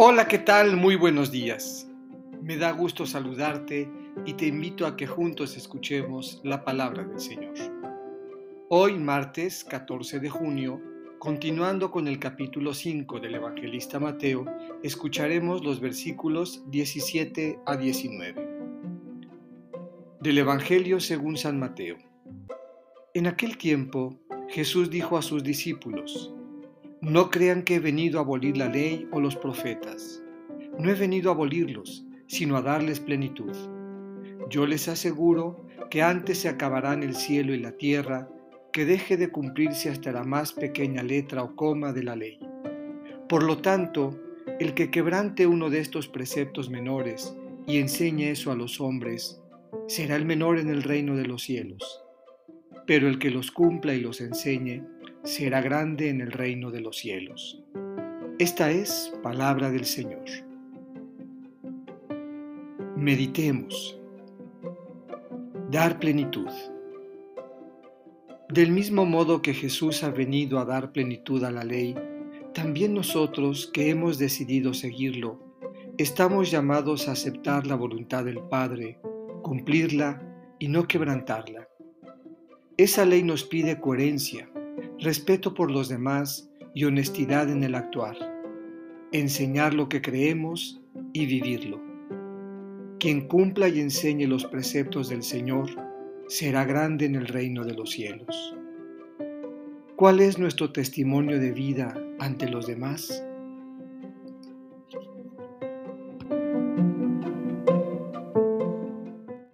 Hola, ¿qué tal? Muy buenos días. Me da gusto saludarte y te invito a que juntos escuchemos la palabra del Señor. Hoy, martes 14 de junio, continuando con el capítulo 5 del evangelista Mateo, escucharemos los versículos 17 a 19. Del Evangelio según San Mateo. En aquel tiempo, Jesús dijo a sus discípulos, no crean que he venido a abolir la ley o los profetas. No he venido a abolirlos, sino a darles plenitud. Yo les aseguro que antes se acabarán el cielo y la tierra que deje de cumplirse hasta la más pequeña letra o coma de la ley. Por lo tanto, el que quebrante uno de estos preceptos menores y enseñe eso a los hombres, será el menor en el reino de los cielos. Pero el que los cumpla y los enseñe, será grande en el reino de los cielos. Esta es palabra del Señor. Meditemos. Dar plenitud. Del mismo modo que Jesús ha venido a dar plenitud a la ley, también nosotros que hemos decidido seguirlo, estamos llamados a aceptar la voluntad del Padre, cumplirla y no quebrantarla. Esa ley nos pide coherencia, respeto por los demás y honestidad en el actuar, enseñar lo que creemos y vivirlo. Quien cumpla y enseñe los preceptos del Señor será grande en el reino de los cielos. ¿Cuál es nuestro testimonio de vida ante los demás?